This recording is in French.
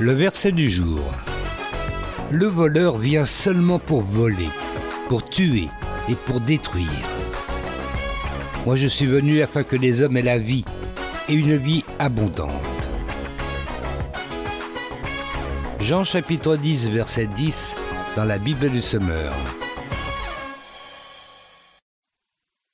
Le verset du jour. Le voleur vient seulement pour voler, pour tuer et pour détruire. Moi je suis venu afin que les hommes aient la vie et une vie abondante. Jean chapitre 10 verset 10 dans la Bible du Semeur.